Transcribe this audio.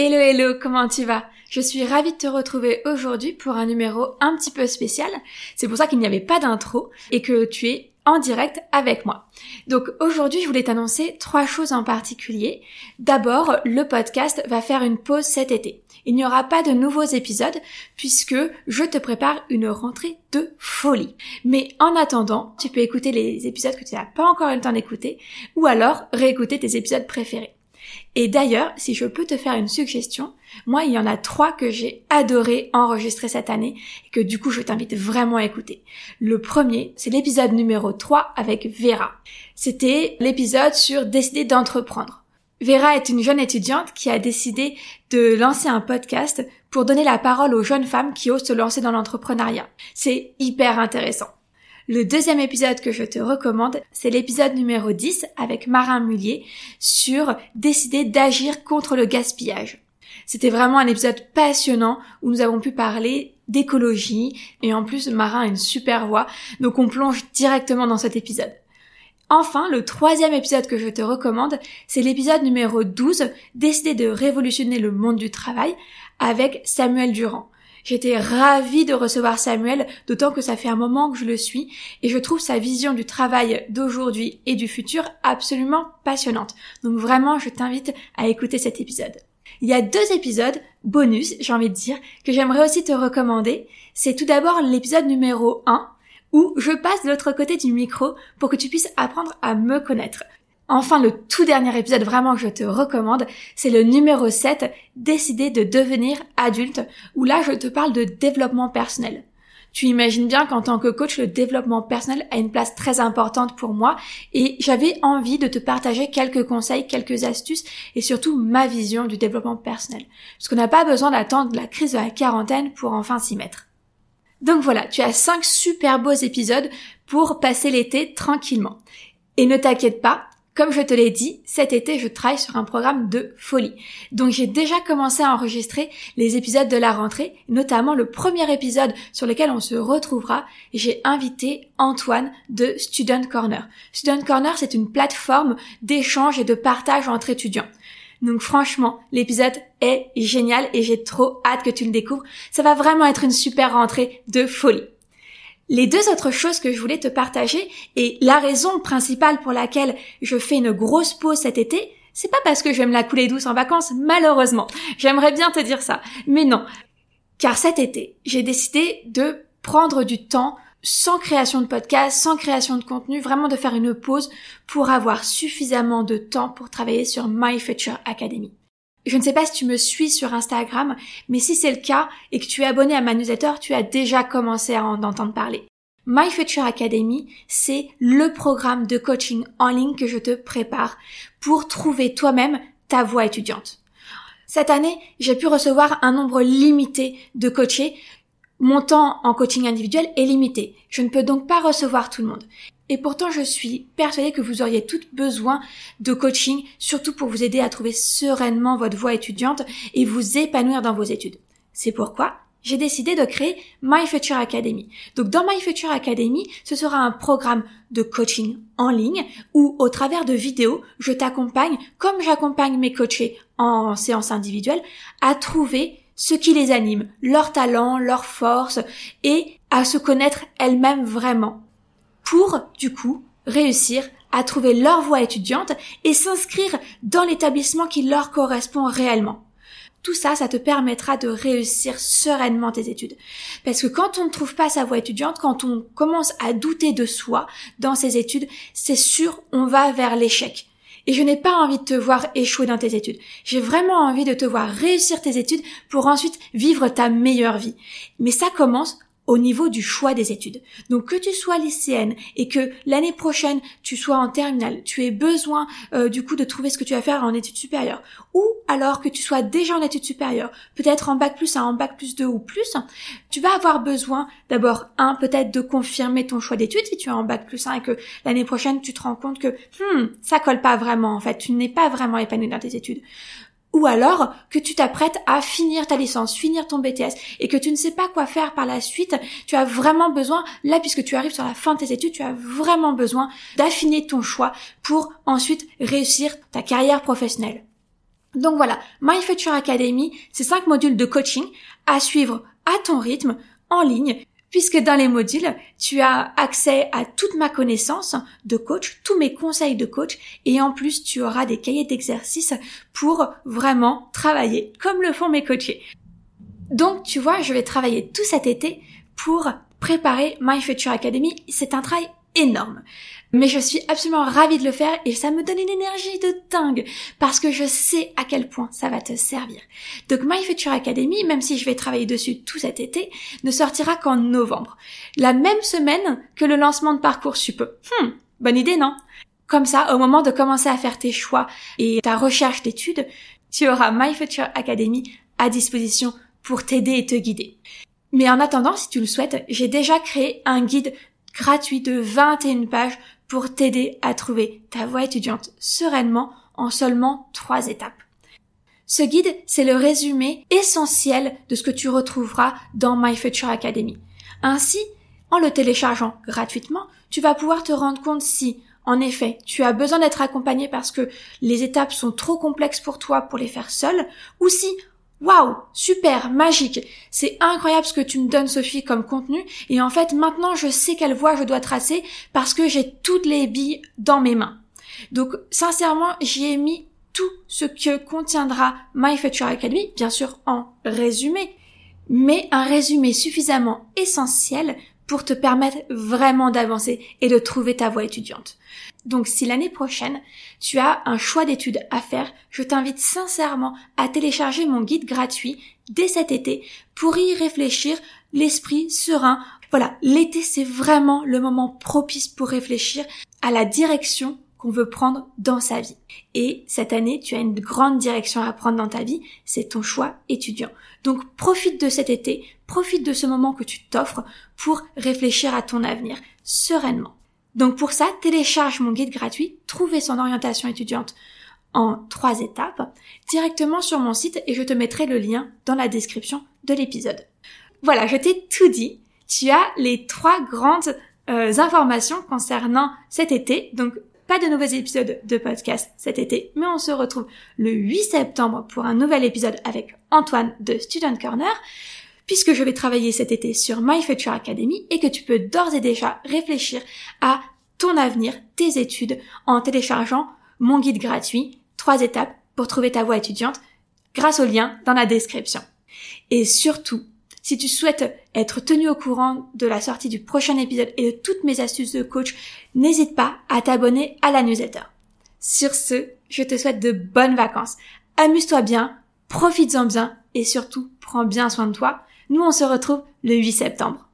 Hello hello, comment tu vas? Je suis ravie de te retrouver aujourd'hui pour un numéro un petit peu spécial. C'est pour ça qu'il n'y avait pas d'intro et que tu es en direct avec moi. Donc aujourd'hui, je voulais t'annoncer trois choses en particulier. D'abord, le podcast va faire une pause cet été. Il n'y aura pas de nouveaux épisodes puisque je te prépare une rentrée de folie. Mais en attendant, tu peux écouter les épisodes que tu n'as pas encore eu le temps d'écouter ou alors réécouter tes épisodes préférés. Et d'ailleurs, si je peux te faire une suggestion, moi, il y en a trois que j'ai adoré enregistrer cette année et que du coup, je t'invite vraiment à écouter. Le premier, c'est l'épisode numéro 3 avec Vera. C'était l'épisode sur décider d'entreprendre. Vera est une jeune étudiante qui a décidé de lancer un podcast pour donner la parole aux jeunes femmes qui osent se lancer dans l'entrepreneuriat. C'est hyper intéressant. Le deuxième épisode que je te recommande, c'est l'épisode numéro 10 avec Marin Mullier sur décider d'agir contre le gaspillage. C'était vraiment un épisode passionnant où nous avons pu parler d'écologie et en plus Marin a une super voix, donc on plonge directement dans cet épisode. Enfin, le troisième épisode que je te recommande, c'est l'épisode numéro 12, décider de révolutionner le monde du travail avec Samuel Durand. J'étais ravie de recevoir Samuel, d'autant que ça fait un moment que je le suis, et je trouve sa vision du travail d'aujourd'hui et du futur absolument passionnante. Donc vraiment, je t'invite à écouter cet épisode. Il y a deux épisodes, bonus, j'ai envie de dire, que j'aimerais aussi te recommander. C'est tout d'abord l'épisode numéro 1, où je passe de l'autre côté du micro pour que tu puisses apprendre à me connaître. Enfin, le tout dernier épisode vraiment que je te recommande, c'est le numéro 7, décider de devenir adulte, où là je te parle de développement personnel. Tu imagines bien qu'en tant que coach, le développement personnel a une place très importante pour moi et j'avais envie de te partager quelques conseils, quelques astuces et surtout ma vision du développement personnel. Parce qu'on n'a pas besoin d'attendre la crise de la quarantaine pour enfin s'y mettre. Donc voilà, tu as 5 super beaux épisodes pour passer l'été tranquillement. Et ne t'inquiète pas, comme je te l'ai dit, cet été, je travaille sur un programme de folie. Donc j'ai déjà commencé à enregistrer les épisodes de la rentrée, notamment le premier épisode sur lequel on se retrouvera. J'ai invité Antoine de Student Corner. Student Corner, c'est une plateforme d'échange et de partage entre étudiants. Donc franchement, l'épisode est génial et j'ai trop hâte que tu le découvres. Ça va vraiment être une super rentrée de folie. Les deux autres choses que je voulais te partager et la raison principale pour laquelle je fais une grosse pause cet été, c'est pas parce que je vais me la couler douce en vacances, malheureusement. J'aimerais bien te dire ça, mais non. Car cet été, j'ai décidé de prendre du temps sans création de podcast, sans création de contenu, vraiment de faire une pause pour avoir suffisamment de temps pour travailler sur My Future Academy. Je ne sais pas si tu me suis sur Instagram, mais si c'est le cas et que tu es abonné à ma newsletter, tu as déjà commencé à en entendre parler. My Future Academy, c'est le programme de coaching en ligne que je te prépare pour trouver toi-même ta voie étudiante. Cette année, j'ai pu recevoir un nombre limité de coachés. Mon temps en coaching individuel est limité. Je ne peux donc pas recevoir tout le monde. Et pourtant, je suis persuadée que vous auriez toutes besoin de coaching, surtout pour vous aider à trouver sereinement votre voie étudiante et vous épanouir dans vos études. C'est pourquoi j'ai décidé de créer My Future Academy. Donc dans My Future Academy, ce sera un programme de coaching en ligne où au travers de vidéos, je t'accompagne, comme j'accompagne mes coachés en séance individuelle, à trouver ce qui les anime, leurs talents, leurs forces et à se connaître elles-mêmes vraiment pour, du coup, réussir à trouver leur voie étudiante et s'inscrire dans l'établissement qui leur correspond réellement. Tout ça, ça te permettra de réussir sereinement tes études. Parce que quand on ne trouve pas sa voie étudiante, quand on commence à douter de soi dans ses études, c'est sûr, on va vers l'échec. Et je n'ai pas envie de te voir échouer dans tes études. J'ai vraiment envie de te voir réussir tes études pour ensuite vivre ta meilleure vie. Mais ça commence au niveau du choix des études. Donc que tu sois lycéenne et que l'année prochaine tu sois en terminale, tu aies besoin euh, du coup de trouver ce que tu vas faire en études supérieures, ou alors que tu sois déjà en études supérieures, peut-être en bac plus 1, en bac plus 2 ou plus, tu vas avoir besoin d'abord un peut-être de confirmer ton choix d'études si tu es en bac plus 1 et que l'année prochaine tu te rends compte que hmm, ça colle pas vraiment en fait, tu n'es pas vraiment épanoui dans tes études ou alors que tu t'apprêtes à finir ta licence, finir ton BTS et que tu ne sais pas quoi faire par la suite, tu as vraiment besoin, là puisque tu arrives sur la fin de tes études, tu as vraiment besoin d'affiner ton choix pour ensuite réussir ta carrière professionnelle. Donc voilà, My Academy, c'est cinq modules de coaching à suivre à ton rythme, en ligne, puisque dans les modules, tu as accès à toute ma connaissance de coach, tous mes conseils de coach, et en plus, tu auras des cahiers d'exercices pour vraiment travailler comme le font mes coachés. Donc, tu vois, je vais travailler tout cet été pour préparer My Future Academy. C'est un travail énorme. Mais je suis absolument ravie de le faire et ça me donne une énergie de dingue parce que je sais à quel point ça va te servir. Donc My Future Academy, même si je vais travailler dessus tout cet été, ne sortira qu'en novembre. La même semaine que le lancement de Parcoursup. Hmm, bonne idée, non? Comme ça, au moment de commencer à faire tes choix et ta recherche d'études, tu auras My Future Academy à disposition pour t'aider et te guider. Mais en attendant, si tu le souhaites, j'ai déjà créé un guide gratuit de 21 pages pour t'aider à trouver ta voie étudiante sereinement en seulement trois étapes. Ce guide, c'est le résumé essentiel de ce que tu retrouveras dans My Future Academy. Ainsi, en le téléchargeant gratuitement, tu vas pouvoir te rendre compte si, en effet, tu as besoin d'être accompagné parce que les étapes sont trop complexes pour toi pour les faire seul, ou si, Waouh, super, magique. C'est incroyable ce que tu me donnes, Sophie, comme contenu. Et en fait, maintenant, je sais quelle voie je dois tracer parce que j'ai toutes les billes dans mes mains. Donc, sincèrement, j'y ai mis tout ce que contiendra My Future Academy, bien sûr en résumé, mais un résumé suffisamment essentiel pour te permettre vraiment d'avancer et de trouver ta voie étudiante. Donc si l'année prochaine, tu as un choix d'études à faire, je t'invite sincèrement à télécharger mon guide gratuit dès cet été pour y réfléchir l'esprit serein. Voilà, l'été c'est vraiment le moment propice pour réfléchir à la direction qu'on veut prendre dans sa vie. Et cette année, tu as une grande direction à prendre dans ta vie, c'est ton choix étudiant. Donc profite de cet été, profite de ce moment que tu t'offres pour réfléchir à ton avenir sereinement. Donc pour ça, télécharge mon guide gratuit, trouver son orientation étudiante en trois étapes, directement sur mon site et je te mettrai le lien dans la description de l'épisode. Voilà, je t'ai tout dit. Tu as les trois grandes euh, informations concernant cet été. Donc pas de nouveaux épisodes de podcast cet été, mais on se retrouve le 8 septembre pour un nouvel épisode avec Antoine de Student Corner puisque je vais travailler cet été sur My Future Academy et que tu peux d'ores et déjà réfléchir à ton avenir, tes études, en téléchargeant mon guide gratuit, trois étapes pour trouver ta voie étudiante, grâce au lien dans la description. Et surtout, si tu souhaites être tenu au courant de la sortie du prochain épisode et de toutes mes astuces de coach, n'hésite pas à t'abonner à la newsletter. Sur ce, je te souhaite de bonnes vacances. Amuse-toi bien, profites-en bien et surtout prends bien soin de toi. Nous, on se retrouve le 8 septembre.